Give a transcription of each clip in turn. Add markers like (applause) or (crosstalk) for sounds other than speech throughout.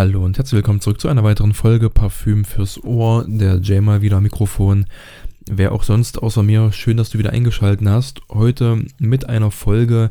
Hallo und herzlich willkommen zurück zu einer weiteren Folge Parfüm fürs Ohr. Der Jay mal wieder Mikrofon. Wer auch sonst außer mir, schön, dass du wieder eingeschaltet hast. Heute mit einer Folge,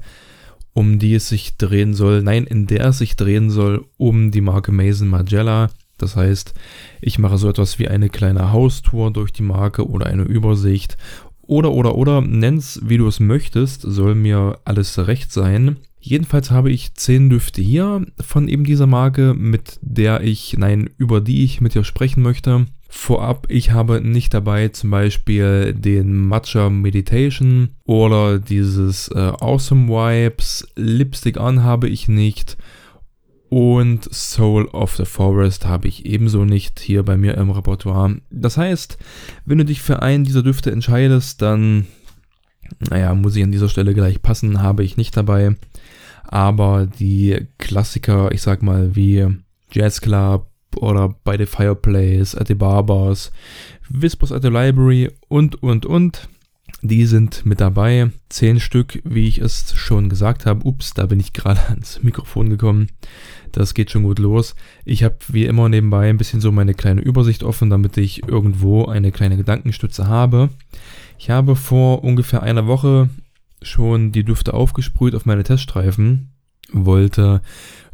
um die es sich drehen soll, nein, in der es sich drehen soll, um die Marke Mason Margiela. Das heißt, ich mache so etwas wie eine kleine Haustour durch die Marke oder eine Übersicht. Oder, oder, oder, nenn's wie du es möchtest, soll mir alles recht sein. Jedenfalls habe ich 10 Düfte hier von eben dieser Marke, mit der ich, nein, über die ich mit dir sprechen möchte. Vorab, ich habe nicht dabei zum Beispiel den Matcha Meditation oder dieses äh, Awesome Vibes. Lipstick an habe ich nicht. Und Soul of the Forest habe ich ebenso nicht hier bei mir im Repertoire. Das heißt, wenn du dich für einen dieser Düfte entscheidest, dann, naja, muss ich an dieser Stelle gleich passen, habe ich nicht dabei aber die Klassiker, ich sag mal, wie Jazz Club oder By the Fireplace, at the Barbers, Whispers at the Library und, und, und, die sind mit dabei. Zehn Stück, wie ich es schon gesagt habe. Ups, da bin ich gerade (laughs) ans Mikrofon gekommen. Das geht schon gut los. Ich habe wie immer nebenbei ein bisschen so meine kleine Übersicht offen, damit ich irgendwo eine kleine Gedankenstütze habe. Ich habe vor ungefähr einer Woche schon die Düfte aufgesprüht auf meine Teststreifen, wollte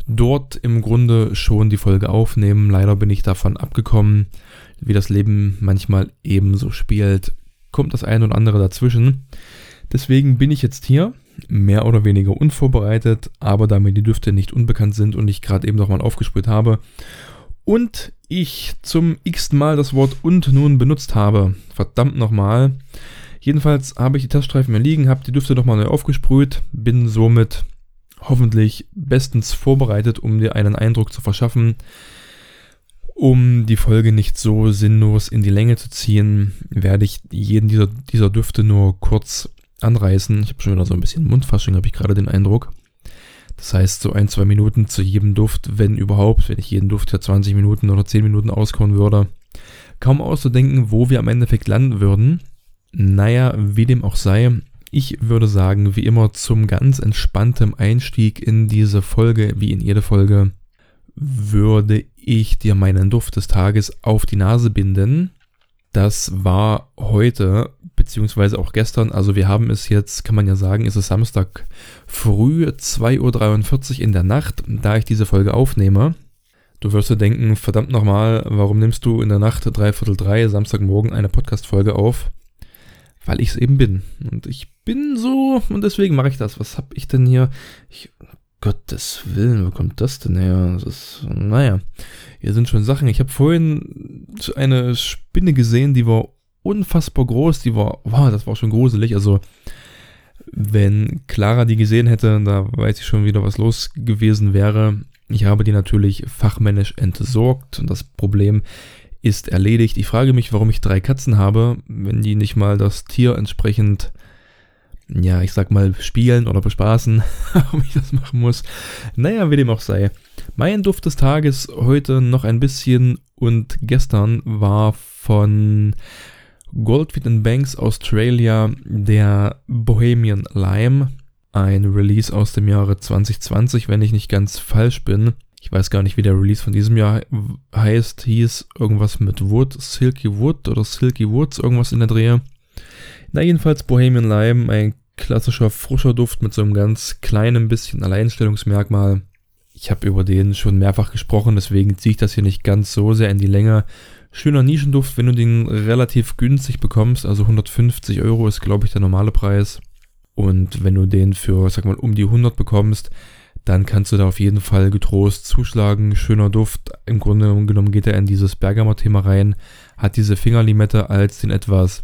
dort im Grunde schon die Folge aufnehmen. Leider bin ich davon abgekommen. Wie das Leben manchmal ebenso spielt, kommt das eine oder andere dazwischen. Deswegen bin ich jetzt hier, mehr oder weniger unvorbereitet, aber da mir die Düfte nicht unbekannt sind und ich gerade eben nochmal aufgesprüht habe und ich zum x Mal das Wort und nun benutzt habe, verdammt nochmal, Jedenfalls habe ich die Teststreifen mir liegen, habe die Düfte nochmal neu aufgesprüht, bin somit hoffentlich bestens vorbereitet, um dir einen Eindruck zu verschaffen. Um die Folge nicht so sinnlos in die Länge zu ziehen, werde ich jeden dieser, dieser Düfte nur kurz anreißen. Ich habe schon wieder so ein bisschen Mundfasching, habe ich gerade den Eindruck. Das heißt, so ein, zwei Minuten zu jedem Duft, wenn überhaupt, wenn ich jeden Duft ja 20 Minuten oder 10 Minuten auskauen würde. Kaum auszudenken, wo wir am Endeffekt landen würden. Naja, wie dem auch sei, ich würde sagen, wie immer zum ganz entspanntem Einstieg in diese Folge, wie in jede Folge, würde ich dir meinen Duft des Tages auf die Nase binden. Das war heute, beziehungsweise auch gestern, also wir haben es jetzt, kann man ja sagen, ist es Samstag früh, 2.43 Uhr in der Nacht, da ich diese Folge aufnehme. Du wirst dir denken, verdammt nochmal, warum nimmst du in der Nacht dreiviertel drei Samstagmorgen eine Podcast-Folge auf? Weil ich es eben bin. Und ich bin so und deswegen mache ich das. Was habe ich denn hier? Ich, Gottes Willen, wo kommt das denn her? Das ist, naja, hier sind schon Sachen. Ich habe vorhin eine Spinne gesehen, die war unfassbar groß. Die war, wow, das war schon gruselig. Also, wenn Clara die gesehen hätte, da weiß ich schon wieder, was los gewesen wäre. Ich habe die natürlich fachmännisch entsorgt und das Problem ist erledigt. Ich frage mich, warum ich drei Katzen habe, wenn die nicht mal das Tier entsprechend, ja, ich sag mal, spielen oder bespaßen, (laughs) warum ich das machen muss. Naja, wie dem auch sei. Mein Duft des Tages heute noch ein bisschen und gestern war von Goldfeet Banks Australia der Bohemian Lime. Ein Release aus dem Jahre 2020, wenn ich nicht ganz falsch bin. Ich weiß gar nicht, wie der Release von diesem Jahr heißt. Hieß irgendwas mit Wood, Silky Wood oder Silky Woods, irgendwas in der Drehe. Na, jedenfalls Bohemian Lime, ein klassischer frischer Duft mit so einem ganz kleinen bisschen Alleinstellungsmerkmal. Ich habe über den schon mehrfach gesprochen, deswegen ziehe ich das hier nicht ganz so sehr in die Länge. Schöner Nischenduft, wenn du den relativ günstig bekommst, also 150 Euro ist, glaube ich, der normale Preis. Und wenn du den für, sag mal, um die 100 bekommst, dann kannst du da auf jeden Fall getrost zuschlagen. Schöner Duft. Im Grunde genommen geht er in dieses Bergamo-Thema rein. Hat diese Fingerlimette als den etwas,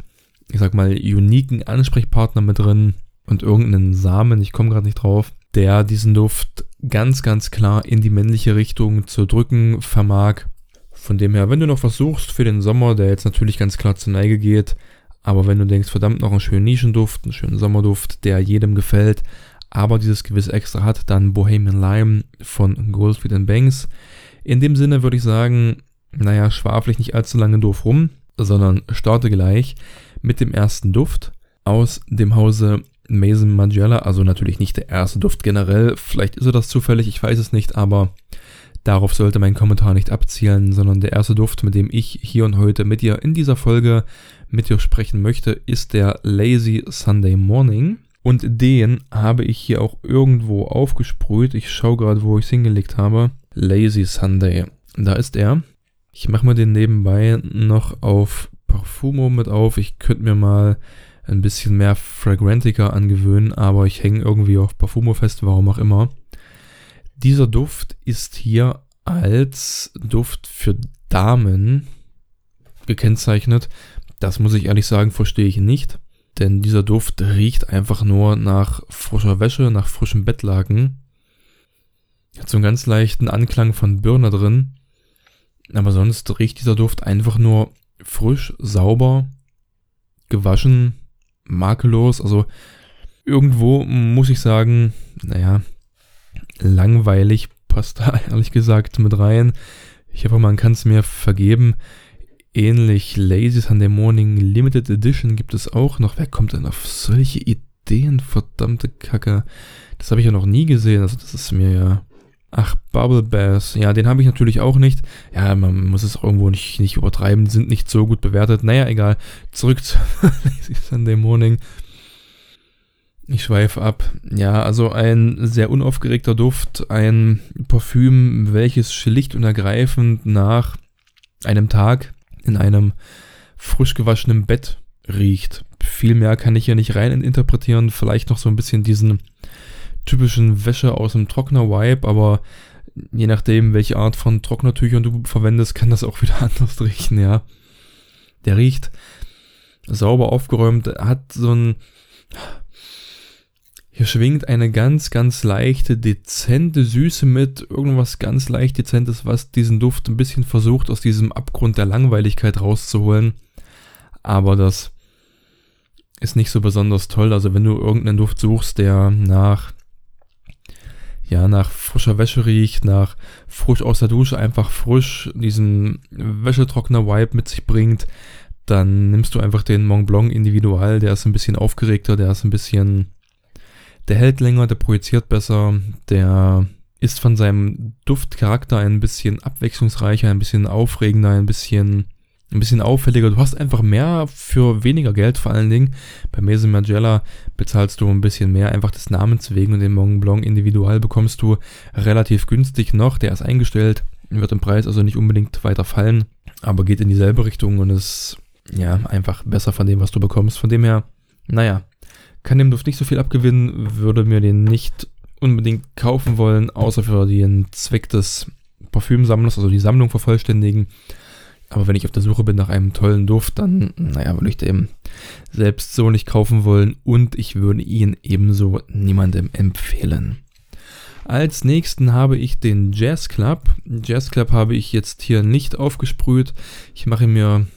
ich sag mal, uniken Ansprechpartner mit drin und irgendeinen Samen, ich komme gerade nicht drauf, der diesen Duft ganz, ganz klar in die männliche Richtung zu drücken vermag. Von dem her, wenn du noch was suchst für den Sommer, der jetzt natürlich ganz klar zur Neige geht, aber wenn du denkst, verdammt, noch einen schönen Nischenduft, einen schönen Sommerduft, der jedem gefällt, aber dieses gewisse Extra hat, dann Bohemian Lime von Goldfried Banks. In dem Sinne würde ich sagen, naja, schwafel ich nicht allzu lange doof rum, sondern starte gleich mit dem ersten Duft aus dem Hause Mason Margiela, also natürlich nicht der erste Duft generell, vielleicht ist er das zufällig, ich weiß es nicht, aber Darauf sollte mein Kommentar nicht abzielen, sondern der erste Duft, mit dem ich hier und heute mit dir in dieser Folge mit dir sprechen möchte, ist der Lazy Sunday Morning. Und den habe ich hier auch irgendwo aufgesprüht. Ich schaue gerade, wo ich es hingelegt habe. Lazy Sunday. Da ist er. Ich mache mir den nebenbei noch auf Parfumo mit auf. Ich könnte mir mal ein bisschen mehr Fragrantica angewöhnen, aber ich hänge irgendwie auf Parfumo fest, warum auch immer. Dieser Duft ist hier als Duft für Damen gekennzeichnet. Das muss ich ehrlich sagen, verstehe ich nicht. Denn dieser Duft riecht einfach nur nach frischer Wäsche, nach frischem Bettlaken. Hat so einen ganz leichten Anklang von Birne drin. Aber sonst riecht dieser Duft einfach nur frisch, sauber, gewaschen, makellos. Also irgendwo muss ich sagen, naja, langweilig passt da (laughs) ehrlich gesagt mit rein. Ich hoffe, man kann es mir vergeben. Ähnlich Lazy Sunday Morning Limited Edition gibt es auch noch. Wer kommt denn auf solche Ideen? Verdammte Kacke. Das habe ich ja noch nie gesehen. Also das ist mir ja Ach, Bubble Bass. Ja, den habe ich natürlich auch nicht. Ja, man muss es auch irgendwo nicht, nicht übertreiben. Die sind nicht so gut bewertet. Naja, egal. Zurück zu (laughs) Lazy Sunday Morning. Ich schweife ab. Ja, also ein sehr unaufgeregter Duft. Ein Parfüm, welches schlicht und ergreifend nach einem Tag in einem frisch gewaschenen Bett riecht. Viel mehr kann ich hier nicht rein interpretieren. Vielleicht noch so ein bisschen diesen typischen Wäsche aus dem Trockner-Wipe, aber je nachdem, welche Art von Trocknertüchern du verwendest, kann das auch wieder (laughs) anders riechen, ja. Der riecht sauber aufgeräumt, hat so ein. Hier schwingt eine ganz, ganz leichte, dezente Süße mit, irgendwas ganz leicht dezentes, was diesen Duft ein bisschen versucht, aus diesem Abgrund der Langweiligkeit rauszuholen. Aber das ist nicht so besonders toll. Also wenn du irgendeinen Duft suchst, der nach ja, nach frischer Wäsche riecht, nach frisch aus der Dusche, einfach frisch diesen Wäschetrockner-Vibe mit sich bringt, dann nimmst du einfach den Mont Blanc Individual, der ist ein bisschen aufgeregter, der ist ein bisschen, der hält länger, der projiziert besser, der ist von seinem Duftcharakter ein bisschen abwechslungsreicher, ein bisschen aufregender, ein bisschen ein bisschen auffälliger. Du hast einfach mehr für weniger Geld vor allen Dingen. Bei Maison Margiela bezahlst du ein bisschen mehr, einfach des Namens wegen und den Mont Blanc Individual bekommst du relativ günstig noch. Der ist eingestellt, wird im Preis also nicht unbedingt weiter fallen, aber geht in dieselbe Richtung und ist ja einfach besser von dem, was du bekommst. Von dem her, naja, kann dem Duft nicht so viel abgewinnen, würde mir den nicht unbedingt kaufen wollen, außer für den Zweck des Parfümsammlers, also die Sammlung vervollständigen. Aber wenn ich auf der Suche bin nach einem tollen Duft, dann, naja, würde ich den selbst so nicht kaufen wollen und ich würde ihn ebenso niemandem empfehlen. Als nächsten habe ich den Jazz Club. Jazz Club habe ich jetzt hier nicht aufgesprüht. Ich mache mir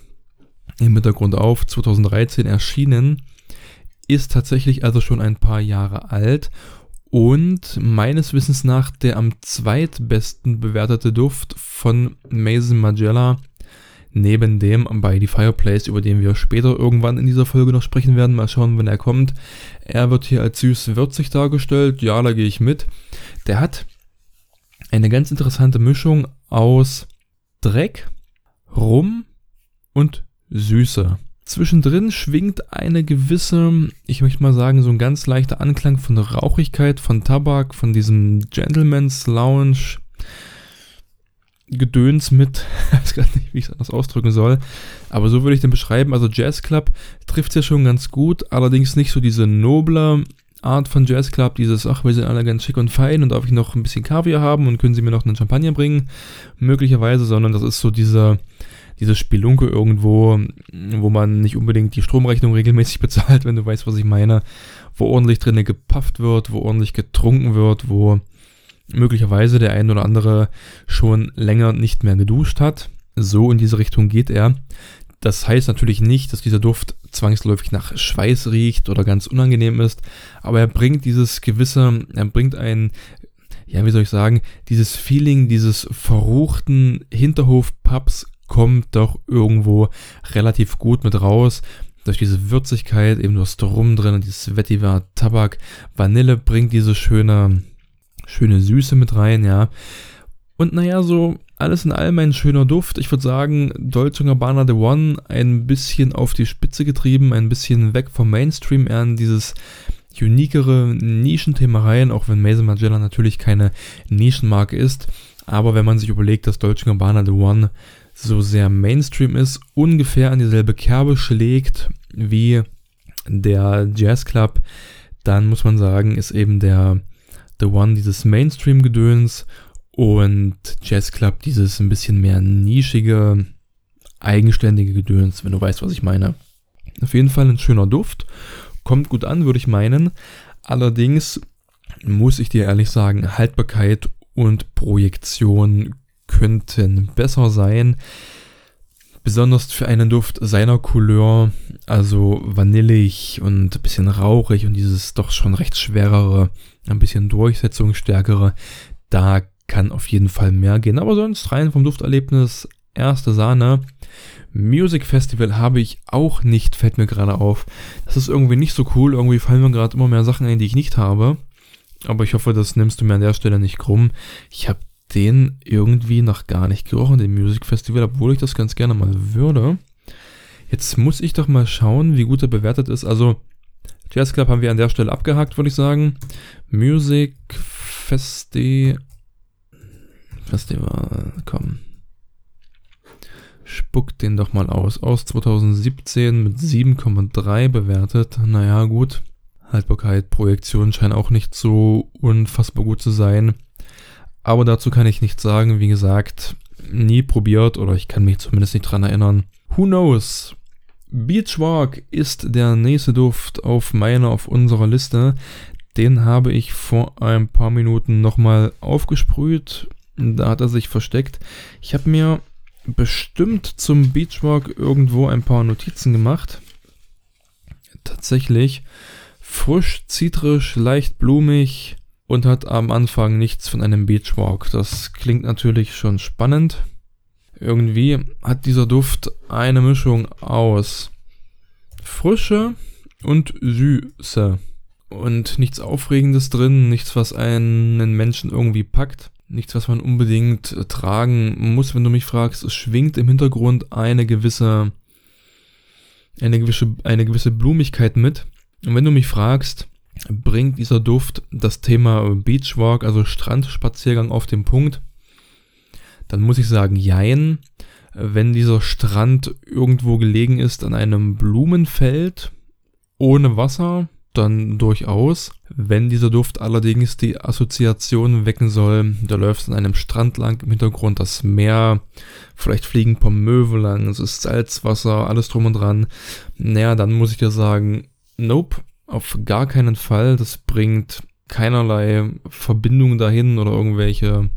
im Hintergrund auf, 2013 erschienen, ist tatsächlich also schon ein paar Jahre alt und meines Wissens nach der am zweitbesten bewertete Duft von Mason Magella neben dem bei The Fireplace, über den wir später irgendwann in dieser Folge noch sprechen werden. Mal schauen, wenn er kommt. Er wird hier als süß-würzig dargestellt. Ja, da gehe ich mit. Der hat eine ganz interessante Mischung aus Dreck, Rum und Süße. Zwischendrin schwingt eine gewisse, ich möchte mal sagen, so ein ganz leichter Anklang von Rauchigkeit, von Tabak, von diesem Gentleman's Lounge Gedöns mit, (laughs) ich weiß gar nicht, wie ich es anders ausdrücken soll, aber so würde ich den beschreiben. Also Jazz Club trifft es ja schon ganz gut, allerdings nicht so diese noble Art von Jazz Club, dieses, ach, wir sind alle ganz schick und fein und darf ich noch ein bisschen Kaviar haben und können Sie mir noch einen Champagner bringen, möglicherweise, sondern das ist so diese, diese Spelunke irgendwo, wo man nicht unbedingt die Stromrechnung regelmäßig (laughs) bezahlt, wenn du weißt, was ich meine, wo ordentlich drinnen gepafft wird, wo ordentlich getrunken wird, wo möglicherweise der ein oder andere schon länger nicht mehr geduscht hat. So in diese Richtung geht er. Das heißt natürlich nicht, dass dieser Duft zwangsläufig nach Schweiß riecht oder ganz unangenehm ist, aber er bringt dieses gewisse, er bringt ein, ja, wie soll ich sagen, dieses Feeling dieses verruchten Hinterhof-Pubs kommt doch irgendwo relativ gut mit raus. Durch diese Würzigkeit, eben du hast drin und dieses Vetiver Tabak, Vanille bringt diese schöne, schöne Süße mit rein, ja. Und naja, so alles in allem ein schöner Duft. Ich würde sagen, Dolce Gabbana The One ein bisschen auf die Spitze getrieben, ein bisschen weg vom Mainstream, eher in dieses uniquere Nischenthema rein, auch wenn Mason Margiela natürlich keine Nischenmarke ist. Aber wenn man sich überlegt, dass Dolce Gabbana The One so sehr Mainstream ist, ungefähr an dieselbe Kerbe schlägt wie der Jazz Club, dann muss man sagen, ist eben der The One dieses Mainstream-Gedöns und Jazz Club dieses ein bisschen mehr nischige, eigenständige Gedöns, wenn du weißt, was ich meine. Auf jeden Fall ein schöner Duft, kommt gut an, würde ich meinen. Allerdings muss ich dir ehrlich sagen, Haltbarkeit und Projektion könnten besser sein. Besonders für einen Duft seiner Couleur, also vanillig und ein bisschen rauchig und dieses doch schon recht schwerere, ein bisschen durchsetzungsstärkere, da kann auf jeden Fall mehr gehen. Aber sonst rein vom Dufterlebnis, erste Sahne. Music Festival habe ich auch nicht, fällt mir gerade auf. Das ist irgendwie nicht so cool. Irgendwie fallen mir gerade immer mehr Sachen ein, die ich nicht habe. Aber ich hoffe, das nimmst du mir an der Stelle nicht krumm. Ich habe den irgendwie noch gar nicht gerochen, den Music Festival, obwohl ich das ganz gerne mal würde. Jetzt muss ich doch mal schauen, wie gut er bewertet ist. Also, Jazz Club haben wir an der Stelle abgehakt, würde ich sagen. Music Festi Festival, komm. Spuck den doch mal aus. Aus 2017 mit 7,3 bewertet. Naja, gut. Haltbarkeit, Projektion scheinen auch nicht so unfassbar gut zu sein. Aber dazu kann ich nichts sagen. Wie gesagt, nie probiert oder ich kann mich zumindest nicht dran erinnern. Who knows? Beachwalk ist der nächste Duft auf meiner, auf unserer Liste. Den habe ich vor ein paar Minuten nochmal aufgesprüht. Da hat er sich versteckt. Ich habe mir bestimmt zum Beachwalk irgendwo ein paar Notizen gemacht. Tatsächlich frisch, zitrisch, leicht blumig, und hat am Anfang nichts von einem Beachwalk. Das klingt natürlich schon spannend. Irgendwie hat dieser Duft eine Mischung aus Frische und Süße. Und nichts Aufregendes drin, nichts, was einen Menschen irgendwie packt. Nichts, was man unbedingt tragen muss, wenn du mich fragst. Es schwingt im Hintergrund eine gewisse, eine gewisse, eine gewisse Blumigkeit mit. Und wenn du mich fragst, bringt dieser Duft das Thema Beachwalk, also Strandspaziergang auf den Punkt, dann muss ich sagen, jein. Wenn dieser Strand irgendwo gelegen ist an einem Blumenfeld ohne Wasser, dann durchaus. Wenn dieser Duft allerdings die Assoziation wecken soll, da läuft an einem Strand lang im Hintergrund das Meer, vielleicht fliegen paar Möwe lang, es ist Salzwasser, alles drum und dran. Naja, dann muss ich dir sagen, nope, auf gar keinen Fall. Das bringt keinerlei Verbindung dahin oder irgendwelche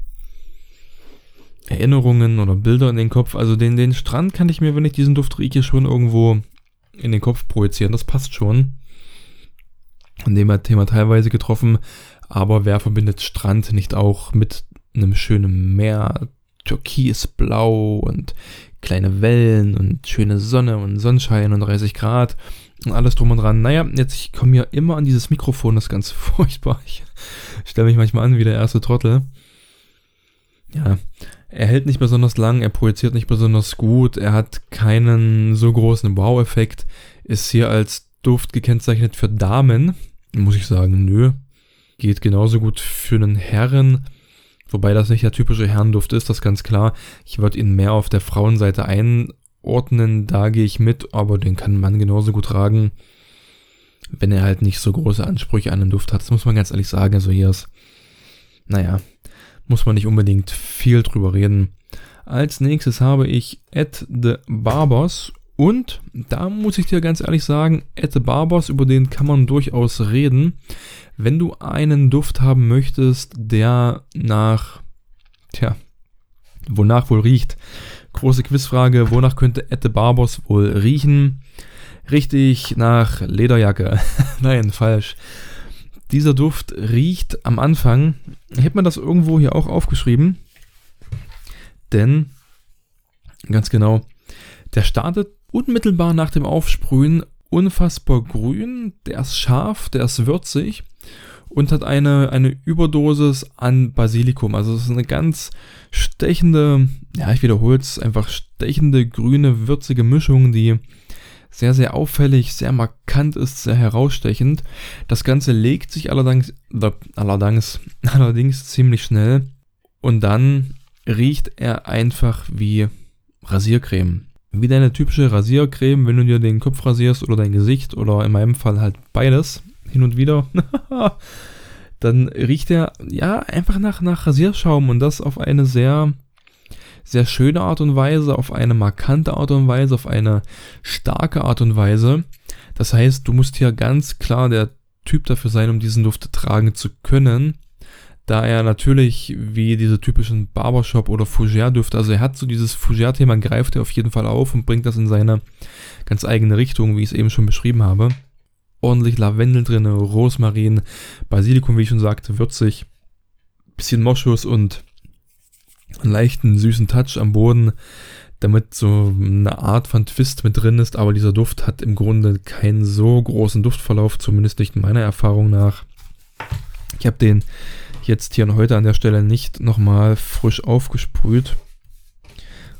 Erinnerungen oder Bilder in den Kopf. Also den, den Strand kann ich mir, wenn ich diesen Duft rieche, schon irgendwo in den Kopf projizieren. Das passt schon. An dem hat Thema teilweise getroffen. Aber wer verbindet Strand nicht auch mit einem schönen Meer, türkisblau und kleine Wellen und schöne Sonne und Sonnenschein und 30 Grad und alles drum und dran. Naja, jetzt, ich komme ja immer an dieses Mikrofon, das ist ganz (laughs) furchtbar. Ich stelle mich manchmal an wie der erste Trottel. Ja, er hält nicht besonders lang, er projiziert nicht besonders gut, er hat keinen so großen Wow-Effekt, ist hier als Duft gekennzeichnet für Damen. Muss ich sagen, nö. Geht genauso gut für einen Herren, wobei das nicht der typische Herrenduft ist, das ist ganz klar. Ich würde ihn mehr auf der Frauenseite ein ordnen, da gehe ich mit, aber den kann man genauso gut tragen, wenn er halt nicht so große Ansprüche an den Duft hat. Das muss man ganz ehrlich sagen. Also hier ist, naja, muss man nicht unbedingt viel drüber reden. Als nächstes habe ich Ed the Barbers und da muss ich dir ganz ehrlich sagen, Ed the Barbers, über den kann man durchaus reden. Wenn du einen Duft haben möchtest, der nach, tja, wonach wohl riecht, Große Quizfrage, wonach könnte Ette Barbos wohl riechen? Richtig nach Lederjacke. (laughs) Nein, falsch. Dieser Duft riecht am Anfang, habe mir das irgendwo hier auch aufgeschrieben, denn, ganz genau, der startet unmittelbar nach dem Aufsprühen unfassbar grün, der ist scharf, der ist würzig und hat eine, eine Überdosis an Basilikum. Also es ist eine ganz stechende, ja, ich wiederhole es, einfach stechende, grüne, würzige Mischung, die sehr, sehr auffällig, sehr markant ist, sehr herausstechend. Das Ganze legt sich allerdings, allerdings, (laughs) allerdings ziemlich schnell und dann riecht er einfach wie Rasiercreme. Wie deine typische Rasiercreme, wenn du dir den Kopf rasierst oder dein Gesicht oder in meinem Fall halt beides hin und wieder, (laughs) dann riecht er ja einfach nach, nach Rasierschaum und das auf eine sehr, sehr schöne Art und Weise, auf eine markante Art und Weise, auf eine starke Art und Weise. Das heißt, du musst hier ganz klar der Typ dafür sein, um diesen Duft tragen zu können da er natürlich wie diese typischen Barbershop- oder Fougère-Düfte, also er hat so dieses Fougère-Thema, greift er auf jeden Fall auf und bringt das in seine ganz eigene Richtung, wie ich es eben schon beschrieben habe. Ordentlich Lavendel drin, Rosmarin, Basilikum, wie ich schon sagte, würzig, bisschen Moschus und einen leichten süßen Touch am Boden, damit so eine Art von Twist mit drin ist, aber dieser Duft hat im Grunde keinen so großen Duftverlauf, zumindest nicht in meiner Erfahrung nach. Ich habe den jetzt hier und heute an der Stelle nicht nochmal frisch aufgesprüht,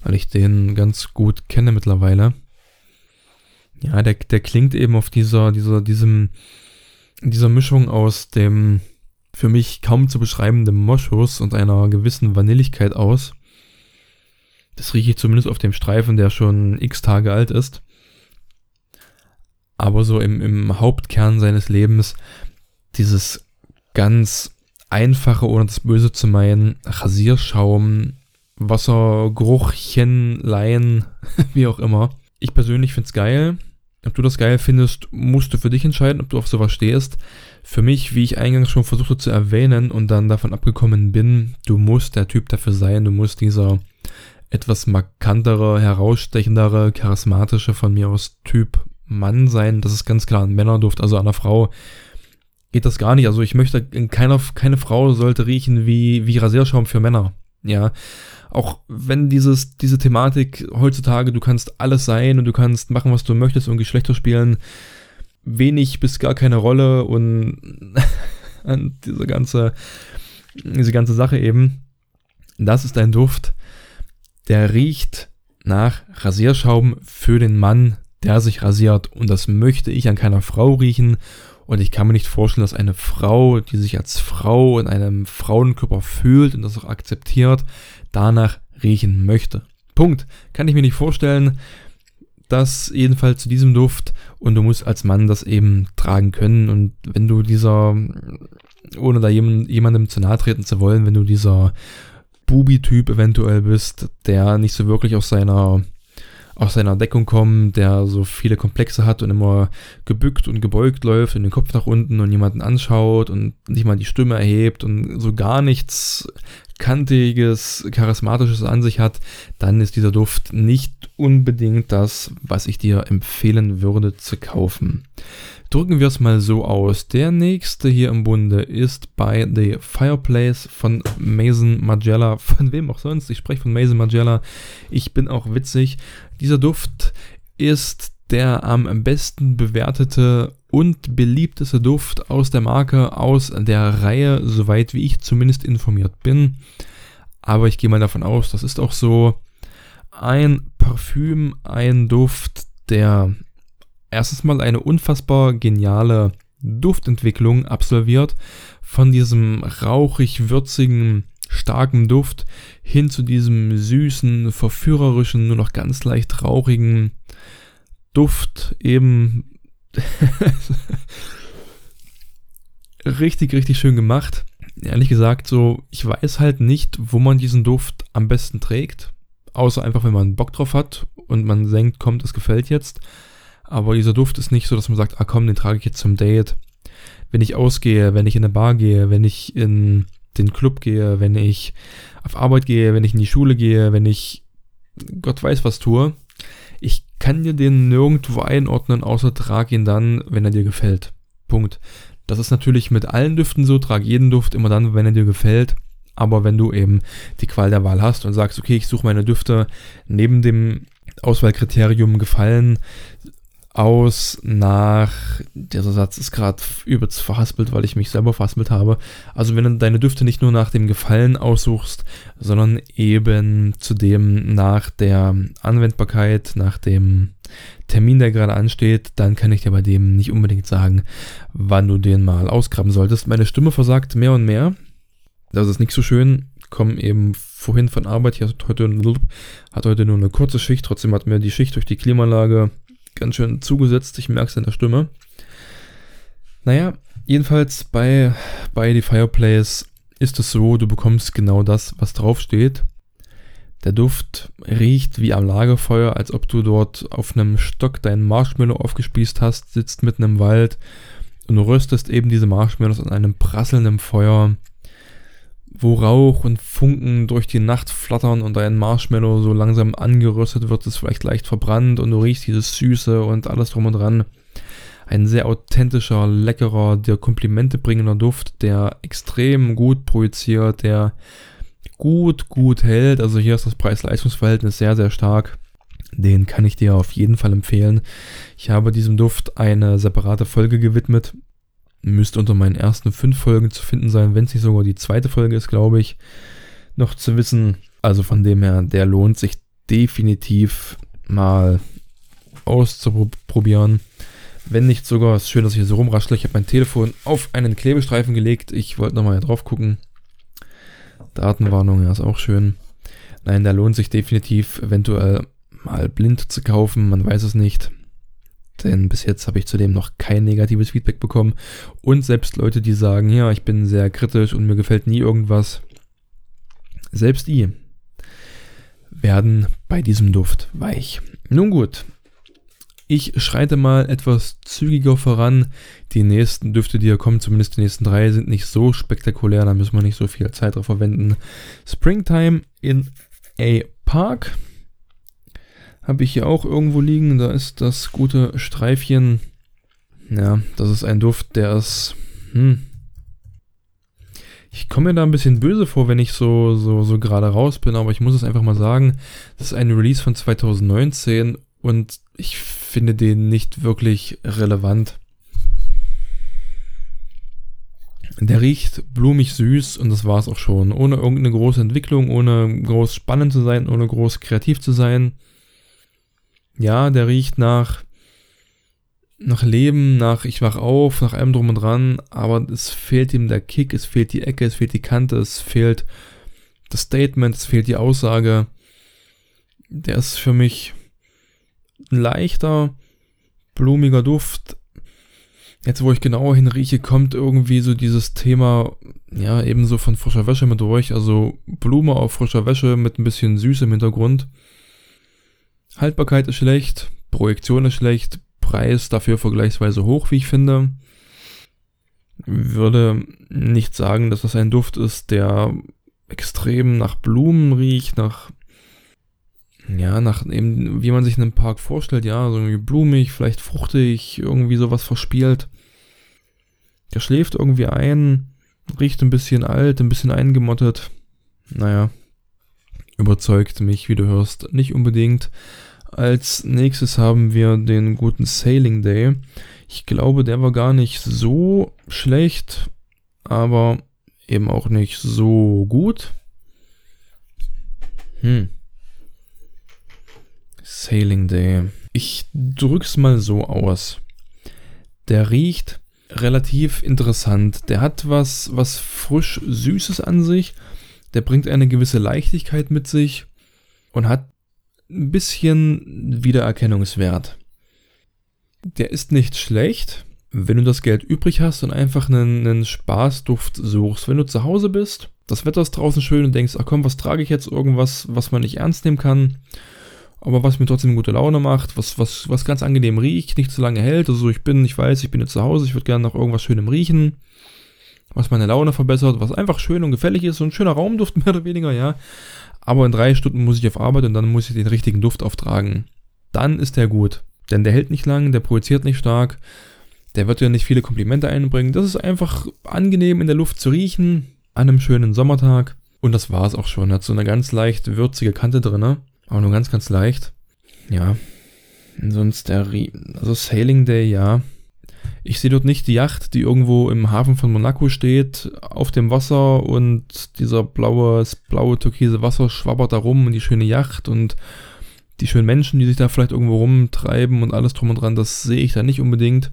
weil ich den ganz gut kenne mittlerweile. Ja, der, der klingt eben auf dieser, dieser, diesem, dieser Mischung aus dem für mich kaum zu beschreibenden Moschus und einer gewissen Vanilligkeit aus. Das rieche ich zumindest auf dem Streifen, der schon x Tage alt ist. Aber so im, im Hauptkern seines Lebens dieses ganz einfache, ohne das Böse zu meinen, Rasierschaum, Wassergeruchchen, Laien, (laughs) wie auch immer. Ich persönlich finde es geil. Ob du das geil findest, musst du für dich entscheiden, ob du auf sowas stehst. Für mich, wie ich eingangs schon versuchte zu erwähnen und dann davon abgekommen bin, du musst der Typ dafür sein, du musst dieser etwas markantere, herausstechendere, charismatische von mir aus Typ Mann sein. Das ist ganz klar ein Männerduft, also einer Frau geht das gar nicht. Also ich möchte, keine, keine Frau sollte riechen wie, wie Rasierschaum für Männer. Ja. Auch wenn dieses, diese Thematik heutzutage, du kannst alles sein und du kannst machen, was du möchtest und Geschlechter spielen, wenig bis gar keine Rolle (laughs) und diese ganze, diese ganze Sache eben. Das ist ein Duft, der riecht nach Rasierschaum für den Mann, der sich rasiert. Und das möchte ich an keiner Frau riechen und ich kann mir nicht vorstellen, dass eine Frau, die sich als Frau in einem Frauenkörper fühlt und das auch akzeptiert, danach riechen möchte. Punkt. Kann ich mir nicht vorstellen. Das jedenfalls zu diesem Duft und du musst als Mann das eben tragen können und wenn du dieser, ohne da jemandem zu nahe treten zu wollen, wenn du dieser Bubi-Typ eventuell bist, der nicht so wirklich aus seiner aus seiner Deckung kommen, der so viele Komplexe hat und immer gebückt und gebeugt läuft und den Kopf nach unten und jemanden anschaut und nicht mal die Stimme erhebt und so gar nichts kantiges, charismatisches an sich hat, dann ist dieser Duft nicht unbedingt das, was ich dir empfehlen würde zu kaufen. Drücken wir es mal so aus. Der nächste hier im Bunde ist bei The Fireplace von Mason Magella. Von wem auch sonst. Ich spreche von Mason Magella. Ich bin auch witzig. Dieser Duft ist der am besten bewertete und beliebteste Duft aus der Marke, aus der Reihe, soweit wie ich zumindest informiert bin. Aber ich gehe mal davon aus, das ist auch so ein Parfüm, ein Duft, der erstens mal eine unfassbar geniale Duftentwicklung absolviert, von diesem rauchig-würzigen, starken Duft hin zu diesem süßen, verführerischen, nur noch ganz leicht rauchigen Duft eben (laughs) richtig, richtig schön gemacht. Ehrlich gesagt, so, ich weiß halt nicht, wo man diesen Duft am besten trägt. Außer einfach, wenn man Bock drauf hat und man denkt, kommt, es gefällt jetzt. Aber dieser Duft ist nicht so, dass man sagt, ah komm, den trage ich jetzt zum Date. Wenn ich ausgehe, wenn ich in eine Bar gehe, wenn ich in den Club gehe, wenn ich auf Arbeit gehe, wenn ich in die Schule gehe, wenn ich Gott weiß was tue. Kann dir den nirgendwo einordnen, außer trag ihn dann, wenn er dir gefällt. Punkt. Das ist natürlich mit allen Düften so, trag jeden Duft immer dann, wenn er dir gefällt. Aber wenn du eben die Qual der Wahl hast und sagst, okay, ich suche meine Düfte neben dem Auswahlkriterium gefallen, aus nach, dieser Satz ist gerade übelst verhaspelt, weil ich mich selber verhaspelt habe. Also wenn du deine Düfte nicht nur nach dem Gefallen aussuchst, sondern eben zudem nach der Anwendbarkeit, nach dem Termin, der gerade ansteht, dann kann ich dir bei dem nicht unbedingt sagen, wann du den mal ausgraben solltest. Meine Stimme versagt mehr und mehr. Das ist nicht so schön. Komm eben vorhin von Arbeit. Hier hat heute, hat heute nur eine kurze Schicht. Trotzdem hat mir die Schicht durch die Klimaanlage ganz schön zugesetzt. Ich merke es in der Stimme. Naja, jedenfalls bei, bei die Fireplace ist es so, du bekommst genau das, was draufsteht. Der Duft riecht wie am Lagerfeuer, als ob du dort auf einem Stock deinen Marshmallow aufgespießt hast, sitzt mitten im Wald und du röstest eben diese Marshmallows an einem prasselnden Feuer, wo Rauch und Funken durch die Nacht flattern und dein Marshmallow so langsam angeröstet wird, ist vielleicht leicht verbrannt und du riechst dieses Süße und alles drum und dran. Ein sehr authentischer, leckerer, dir Komplimente bringender Duft, der extrem gut projiziert, der gut, gut hält. Also hier ist das Preis-Leistungs-Verhältnis sehr, sehr stark. Den kann ich dir auf jeden Fall empfehlen. Ich habe diesem Duft eine separate Folge gewidmet. Müsste unter meinen ersten fünf Folgen zu finden sein, wenn es nicht sogar die zweite Folge ist, glaube ich. Noch zu wissen. Also von dem her, der lohnt sich definitiv mal auszuprobieren. Wenn nicht sogar, ist schön, dass ich hier so rumraschle. Ich habe mein Telefon auf einen Klebestreifen gelegt. Ich wollte nochmal drauf gucken. Datenwarnung, ja, ist auch schön. Nein, da lohnt sich definitiv eventuell mal blind zu kaufen, man weiß es nicht. Denn bis jetzt habe ich zudem noch kein negatives Feedback bekommen. Und selbst Leute, die sagen, ja, ich bin sehr kritisch und mir gefällt nie irgendwas, selbst die werden bei diesem Duft weich. Nun gut, ich schreite mal etwas zügiger voran. Die nächsten Düfte, die hier kommen, zumindest die nächsten drei, sind nicht so spektakulär, da müssen wir nicht so viel Zeit drauf verwenden. Springtime in a Park habe ich hier auch irgendwo liegen. Da ist das gute Streifchen. Ja, das ist ein Duft, der ist. Hm. Ich komme mir da ein bisschen böse vor, wenn ich so, so, so gerade raus bin, aber ich muss es einfach mal sagen. Das ist ein Release von 2019 und ich finde den nicht wirklich relevant. Der riecht blumig süß und das war es auch schon. Ohne irgendeine große Entwicklung, ohne groß spannend zu sein, ohne groß kreativ zu sein. Ja, der riecht nach, nach Leben, nach ich wach auf, nach allem drum und dran, aber es fehlt ihm der Kick, es fehlt die Ecke, es fehlt die Kante, es fehlt das Statement, es fehlt die Aussage. Der ist für mich ein leichter, blumiger Duft. Jetzt, wo ich genauer hinrieche, kommt irgendwie so dieses Thema, ja, ebenso von frischer Wäsche mit durch. Also Blume auf frischer Wäsche mit ein bisschen Süße im Hintergrund. Haltbarkeit ist schlecht, Projektion ist schlecht, Preis dafür vergleichsweise hoch, wie ich finde. Würde nicht sagen, dass das ein Duft ist, der extrem nach Blumen riecht, nach ja, nach eben, wie man sich einen Park vorstellt, ja, so irgendwie blumig, vielleicht fruchtig, irgendwie sowas verspielt. Der schläft irgendwie ein, riecht ein bisschen alt, ein bisschen eingemottet. Naja, überzeugt mich, wie du hörst, nicht unbedingt. Als nächstes haben wir den guten Sailing Day. Ich glaube, der war gar nicht so schlecht, aber eben auch nicht so gut. Hm. Sailing Day. Ich drück's mal so aus. Der riecht relativ interessant. Der hat was, was frisch Süßes an sich. Der bringt eine gewisse Leichtigkeit mit sich und hat ein bisschen Wiedererkennungswert. Der ist nicht schlecht, wenn du das Geld übrig hast und einfach einen, einen Spaßduft suchst. Wenn du zu Hause bist, das Wetter ist draußen schön und denkst, ach komm, was trage ich jetzt? Irgendwas, was man nicht ernst nehmen kann aber was mir trotzdem gute Laune macht, was, was, was ganz angenehm riecht, nicht zu lange hält. Also ich bin, ich weiß, ich bin jetzt zu Hause, ich würde gerne noch irgendwas Schönem riechen, was meine Laune verbessert, was einfach schön und gefällig ist, so ein schöner Raumduft (laughs) mehr oder weniger, ja. Aber in drei Stunden muss ich auf Arbeit und dann muss ich den richtigen Duft auftragen. Dann ist der gut. Denn der hält nicht lang, der projiziert nicht stark, der wird ja nicht viele Komplimente einbringen. Das ist einfach angenehm in der Luft zu riechen, an einem schönen Sommertag. Und das war es auch schon. Hat so eine ganz leicht würzige Kante drin. Ne? Aber nur ganz, ganz leicht. Ja. Sonst der, also Sailing Day, ja. Ich sehe dort nicht die Yacht, die irgendwo im Hafen von Monaco steht, auf dem Wasser und dieser blaue, blaue türkise Wasser schwabbert da rum und die schöne Yacht und die schönen Menschen, die sich da vielleicht irgendwo rumtreiben und alles drum und dran, das sehe ich da nicht unbedingt.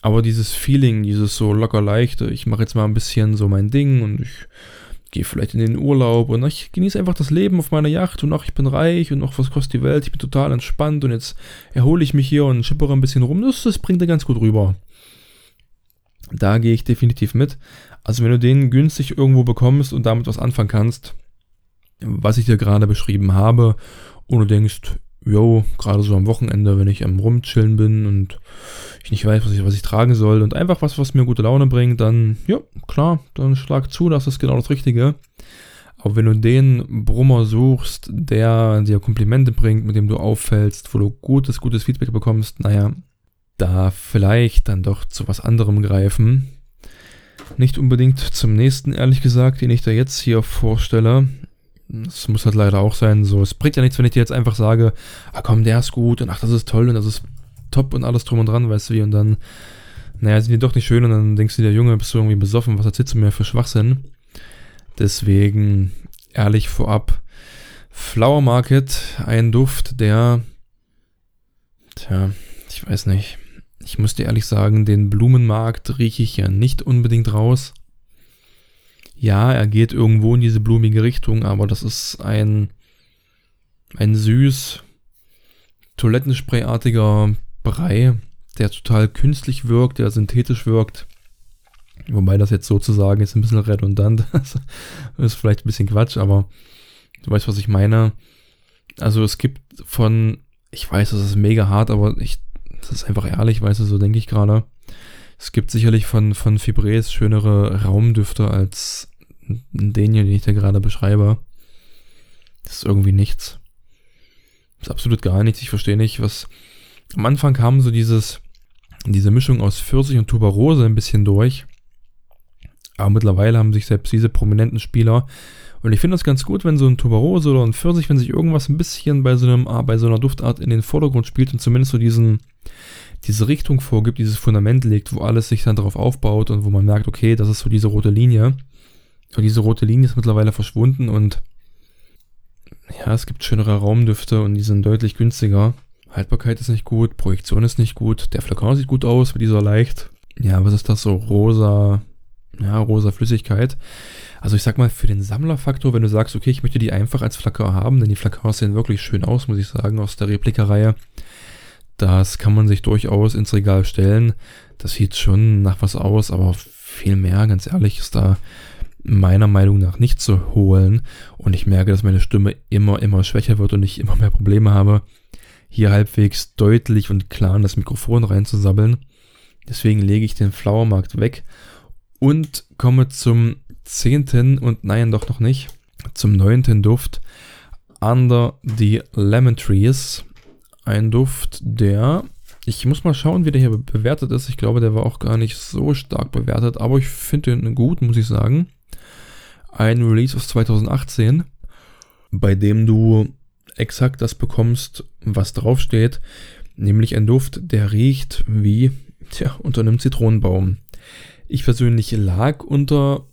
Aber dieses Feeling, dieses so locker leichte, ich mache jetzt mal ein bisschen so mein Ding und ich gehe vielleicht in den Urlaub und ich genieße einfach das Leben auf meiner Yacht und ach, ich bin reich und noch was kostet die Welt, ich bin total entspannt und jetzt erhole ich mich hier und schippere ein bisschen rum. Das, das bringt er ganz gut rüber. Da gehe ich definitiv mit. Also wenn du den günstig irgendwo bekommst und damit was anfangen kannst, was ich dir gerade beschrieben habe und du denkst, yo, gerade so am Wochenende, wenn ich am Rumchillen bin und ich nicht weiß, was ich, was ich tragen soll und einfach was, was mir gute Laune bringt, dann, ja, klar, dann schlag zu, das ist genau das Richtige. Aber wenn du den Brummer suchst, der dir Komplimente bringt, mit dem du auffällst, wo du gutes, gutes Feedback bekommst, naja, da vielleicht dann doch zu was anderem greifen. Nicht unbedingt zum nächsten, ehrlich gesagt, den ich da jetzt hier vorstelle. Das muss halt leider auch sein. So, es bringt ja nichts, wenn ich dir jetzt einfach sage, ah komm, der ist gut und ach, das ist toll und das ist top und alles drum und dran, weißt du wie, und dann, naja, sind die doch nicht schön und dann denkst du dir, Junge, bist du irgendwie besoffen, was erzählst du mir für Schwachsinn? Deswegen, ehrlich vorab, Flower Market, ein Duft, der, tja, ich weiß nicht. Ich muss dir ehrlich sagen, den Blumenmarkt rieche ich ja nicht unbedingt raus. Ja, er geht irgendwo in diese blumige Richtung, aber das ist ein, ein süß, Toilettensprayartiger Brei, der total künstlich wirkt, der synthetisch wirkt. Wobei das jetzt sozusagen ist ein bisschen redundant. (laughs) das ist vielleicht ein bisschen Quatsch, aber du weißt, was ich meine. Also es gibt von, ich weiß, das ist mega hart, aber ich, das ist einfach ehrlich, weißt du, so denke ich gerade. Es gibt sicherlich von, von Fibres schönere Raumdüfte als den hier, den ich da gerade beschreibe. Das ist irgendwie nichts. Das ist absolut gar nichts. Ich verstehe nicht, was. Am Anfang kam so dieses, diese Mischung aus Pfirsich und Tuberose ein bisschen durch. Aber mittlerweile haben sich selbst diese prominenten Spieler, und ich finde das ganz gut, wenn so ein Tuberose oder ein Pfirsich, wenn sich irgendwas ein bisschen bei so, einem, bei so einer Duftart in den Vordergrund spielt und zumindest so diesen, diese Richtung vorgibt, dieses Fundament legt, wo alles sich dann darauf aufbaut und wo man merkt, okay, das ist so diese rote Linie. Und diese rote Linie ist mittlerweile verschwunden und ja, es gibt schönere Raumdüfte und die sind deutlich günstiger. Haltbarkeit ist nicht gut, Projektion ist nicht gut, der Flakon sieht gut aus, weil dieser leicht. Ja, was ist das so? Rosa, ja, rosa Flüssigkeit. Also ich sag mal, für den Sammlerfaktor, wenn du sagst, okay, ich möchte die einfach als Flakon haben, denn die Flakons sehen wirklich schön aus, muss ich sagen, aus der Replika-Reihe. Das kann man sich durchaus ins Regal stellen. Das sieht schon nach was aus, aber viel mehr, ganz ehrlich, ist da meiner Meinung nach nicht zu holen. Und ich merke, dass meine Stimme immer, immer schwächer wird und ich immer mehr Probleme habe, hier halbwegs deutlich und klar in das Mikrofon reinzusabbeln. Deswegen lege ich den Flowermarkt weg und komme zum zehnten und nein, doch noch nicht, zum neunten Duft. Under the Lemon Trees. Ein Duft, der ich muss mal schauen, wie der hier bewertet ist. Ich glaube, der war auch gar nicht so stark bewertet, aber ich finde den gut, muss ich sagen ein Release aus 2018, bei dem du exakt das bekommst, was draufsteht, nämlich ein Duft, der riecht wie tja, unter einem Zitronenbaum. Ich persönlich lag unter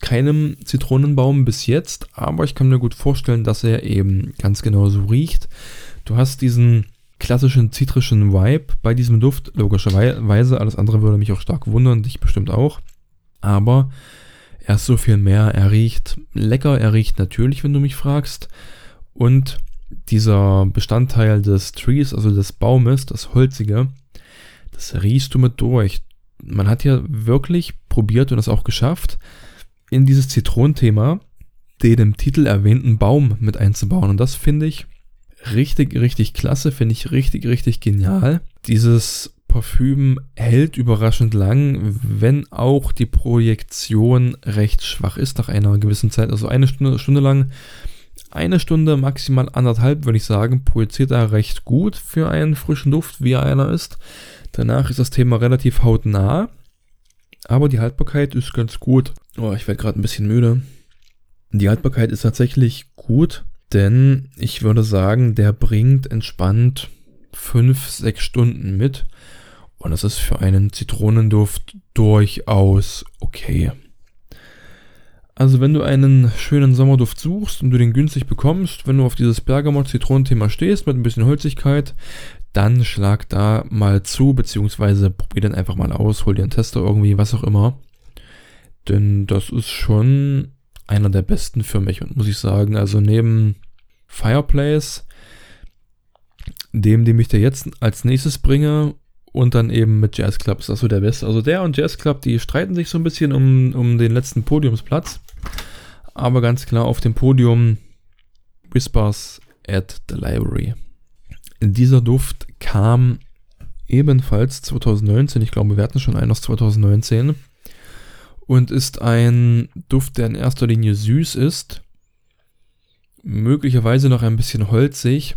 keinem Zitronenbaum bis jetzt, aber ich kann mir gut vorstellen, dass er eben ganz genau so riecht. Du hast diesen klassischen zitrischen Vibe bei diesem Duft, logischerweise. Alles andere würde mich auch stark wundern, dich bestimmt auch. Aber er ist so viel mehr. Er riecht lecker, er riecht natürlich, wenn du mich fragst. Und dieser Bestandteil des Trees, also des Baumes, das Holzige, das riechst du mit durch. Man hat ja wirklich probiert und es auch geschafft, in dieses Zitronenthema den im Titel erwähnten Baum mit einzubauen. Und das finde ich richtig, richtig klasse, finde ich richtig, richtig genial. Dieses Parfüm hält überraschend lang, wenn auch die Projektion recht schwach ist nach einer gewissen Zeit. Also eine Stunde, Stunde lang, eine Stunde, maximal anderthalb, würde ich sagen, projiziert er recht gut für einen frischen Duft, wie er einer ist. Danach ist das Thema relativ hautnah, aber die Haltbarkeit ist ganz gut. Oh, ich werde gerade ein bisschen müde. Die Haltbarkeit ist tatsächlich gut, denn ich würde sagen, der bringt entspannt fünf, sechs Stunden mit. Und das ist für einen Zitronenduft durchaus okay. Also wenn du einen schönen Sommerduft suchst und du den günstig bekommst, wenn du auf dieses Bergamot-Zitronenthema stehst mit ein bisschen Holzigkeit, dann schlag da mal zu, beziehungsweise probier den einfach mal aus, hol dir einen Tester irgendwie, was auch immer. Denn das ist schon einer der besten für mich, muss ich sagen. Also neben Fireplace, dem, dem ich dir jetzt als nächstes bringe, und dann eben mit Jazz Club ist das so der beste. Also der und Jazz Club, die streiten sich so ein bisschen um, um den letzten Podiumsplatz. Aber ganz klar auf dem Podium Whispers at the Library. Dieser Duft kam ebenfalls 2019, ich glaube, wir hatten schon einen aus 2019 und ist ein Duft, der in erster Linie süß ist, möglicherweise noch ein bisschen holzig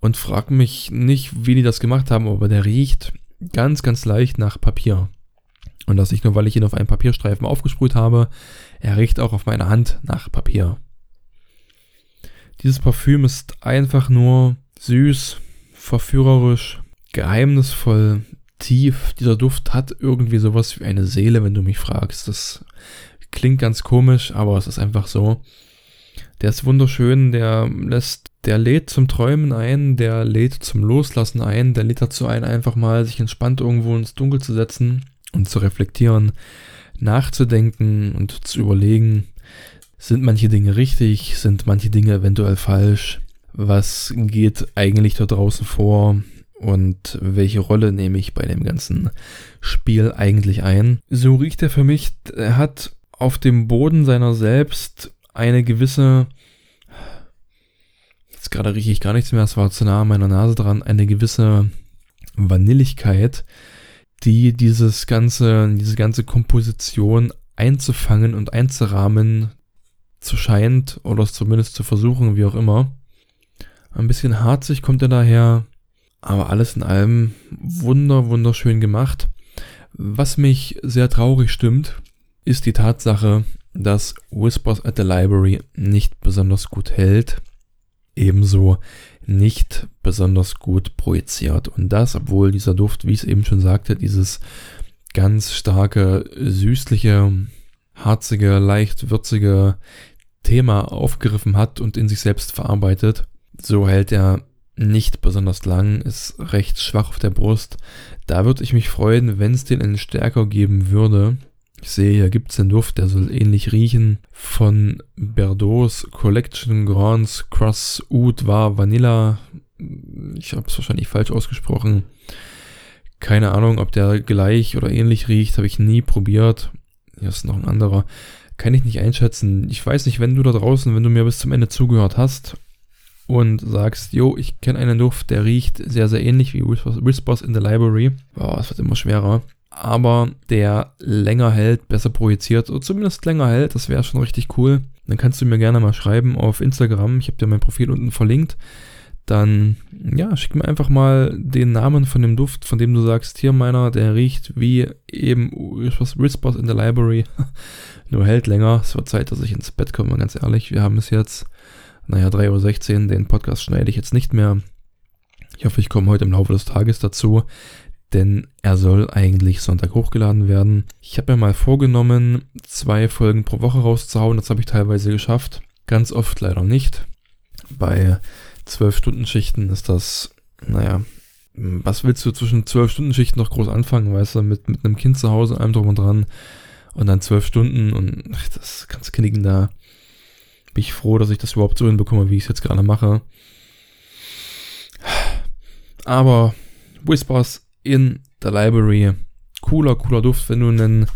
und frag mich nicht, wie die das gemacht haben, aber der riecht ganz, ganz leicht nach Papier. Und das nicht nur, weil ich ihn auf einem Papierstreifen aufgesprüht habe, er riecht auch auf meiner Hand nach Papier. Dieses Parfüm ist einfach nur süß, verführerisch, geheimnisvoll, tief. Dieser Duft hat irgendwie sowas wie eine Seele, wenn du mich fragst. Das klingt ganz komisch, aber es ist einfach so. Der ist wunderschön, der lässt, der lädt zum Träumen ein, der lädt zum Loslassen ein, der lädt dazu ein, einfach mal sich entspannt irgendwo ins Dunkel zu setzen und zu reflektieren, nachzudenken und zu überlegen, sind manche Dinge richtig, sind manche Dinge eventuell falsch, was geht eigentlich da draußen vor und welche Rolle nehme ich bei dem ganzen Spiel eigentlich ein. So riecht er für mich, er hat auf dem Boden seiner selbst eine gewisse, jetzt gerade rieche ich gar nichts mehr, es war zu nah an meiner Nase dran, eine gewisse Vanilligkeit, die dieses ganze, diese ganze Komposition einzufangen und einzurahmen zu scheint oder es zumindest zu versuchen, wie auch immer. Ein bisschen harzig kommt er daher, aber alles in allem wunder, wunderschön gemacht. Was mich sehr traurig stimmt, ist die Tatsache, dass Whispers at the Library nicht besonders gut hält, ebenso nicht besonders gut projiziert. Und das, obwohl dieser Duft, wie ich es eben schon sagte, dieses ganz starke, süßliche, harzige, leicht würzige Thema aufgegriffen hat und in sich selbst verarbeitet. So hält er nicht besonders lang, ist recht schwach auf der Brust. Da würde ich mich freuen, wenn es den einen stärker geben würde. Ich sehe, hier gibt es den Duft, der soll ähnlich riechen. Von Berdots Collection Grands Cross Oud war Vanilla. Ich habe es wahrscheinlich falsch ausgesprochen. Keine Ahnung, ob der gleich oder ähnlich riecht, habe ich nie probiert. Hier ist noch ein anderer. Kann ich nicht einschätzen. Ich weiß nicht, wenn du da draußen, wenn du mir bis zum Ende zugehört hast und sagst, jo, ich kenne einen Duft, der riecht sehr, sehr ähnlich wie Whispers in the Library. Wow, es wird immer schwerer aber der länger hält, besser projiziert oder zumindest länger hält, das wäre schon richtig cool. Dann kannst du mir gerne mal schreiben auf Instagram, ich habe dir mein Profil unten verlinkt. Dann, ja, schick mir einfach mal den Namen von dem Duft, von dem du sagst, hier meiner, der riecht wie eben Whispers in the Library, (laughs) nur hält länger. Es wird Zeit, dass ich ins Bett komme, ganz ehrlich. Wir haben es jetzt, naja, 3.16 Uhr, den Podcast schneide ich jetzt nicht mehr. Ich hoffe, ich komme heute im Laufe des Tages dazu denn er soll eigentlich Sonntag hochgeladen werden. Ich habe mir mal vorgenommen, zwei Folgen pro Woche rauszuhauen. Das habe ich teilweise geschafft. Ganz oft leider nicht. Bei 12-Stunden-Schichten ist das, naja, was willst du zwischen 12-Stunden-Schichten noch groß anfangen, weißt du, mit, mit einem Kind zu Hause, allem drum und dran und dann 12 Stunden und ach, das kannst knicken da. Bin ich froh, dass ich das überhaupt so hinbekomme, wie ich es jetzt gerade mache. Aber Whispers in der Library. Cooler, cooler Duft, wenn du einen,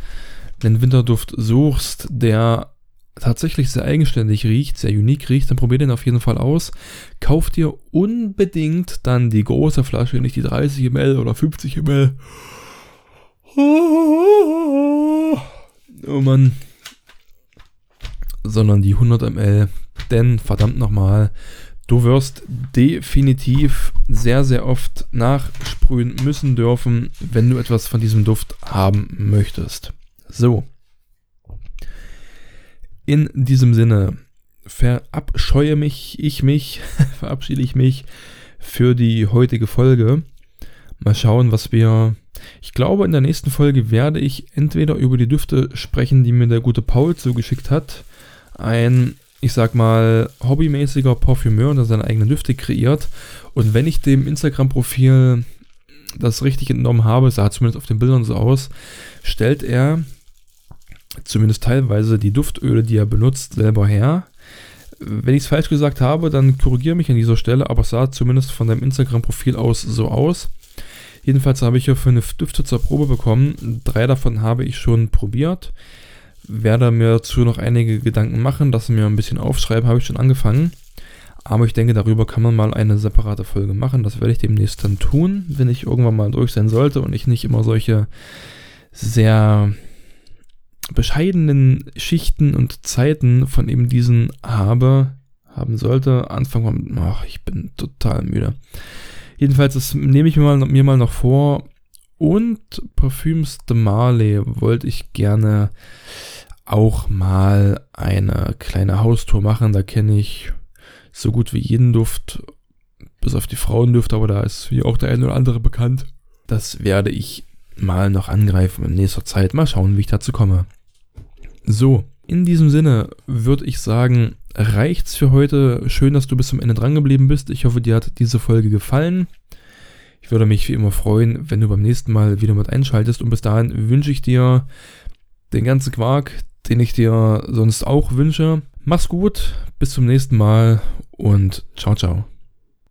einen Winterduft suchst, der tatsächlich sehr eigenständig riecht, sehr unique riecht, dann probier den auf jeden Fall aus. Kauf dir unbedingt dann die große Flasche, nicht die 30 ml oder 50 ml. Oh Mann. Sondern die 100 ml. Denn verdammt nochmal, Du wirst definitiv sehr, sehr oft nachsprühen müssen dürfen, wenn du etwas von diesem Duft haben möchtest. So. In diesem Sinne verabscheue mich, ich mich, (laughs) verabschiede ich mich für die heutige Folge. Mal schauen, was wir. Ich glaube, in der nächsten Folge werde ich entweder über die Düfte sprechen, die mir der gute Paul zugeschickt hat. Ein, ich sag mal, hobbymäßiger Parfümeur, der seine eigenen Düfte kreiert. Und wenn ich dem Instagram-Profil das richtig entnommen habe, sah zumindest auf den Bildern so aus, stellt er zumindest teilweise die Duftöle, die er benutzt, selber her. Wenn ich es falsch gesagt habe, dann korrigiere mich an dieser Stelle, aber es sah zumindest von deinem Instagram-Profil aus so aus. Jedenfalls habe ich hier fünf Düfte zur Probe bekommen. Drei davon habe ich schon probiert. Werde mir dazu noch einige Gedanken machen, das mir ein bisschen aufschreiben, habe ich schon angefangen. Aber ich denke, darüber kann man mal eine separate Folge machen. Das werde ich demnächst dann tun, wenn ich irgendwann mal durch sein sollte und ich nicht immer solche sehr bescheidenen Schichten und Zeiten von eben diesen habe, haben sollte. Anfang von, ach, ich bin total müde. Jedenfalls, das nehme ich mir mal, mir mal noch vor. Und Parfüms de Marley wollte ich gerne auch mal eine kleine Haustour machen. Da kenne ich so gut wie jeden Duft, bis auf die Frauendüfte, aber da ist wie auch der eine oder andere bekannt. Das werde ich mal noch angreifen in nächster Zeit. Mal schauen, wie ich dazu komme. So, in diesem Sinne würde ich sagen, reicht's für heute. Schön, dass du bis zum Ende dran geblieben bist. Ich hoffe, dir hat diese Folge gefallen. Ich würde mich wie immer freuen, wenn du beim nächsten Mal wieder mit einschaltest. Und bis dahin wünsche ich dir den ganzen Quark, den ich dir sonst auch wünsche. Mach's gut, bis zum nächsten Mal und ciao, ciao.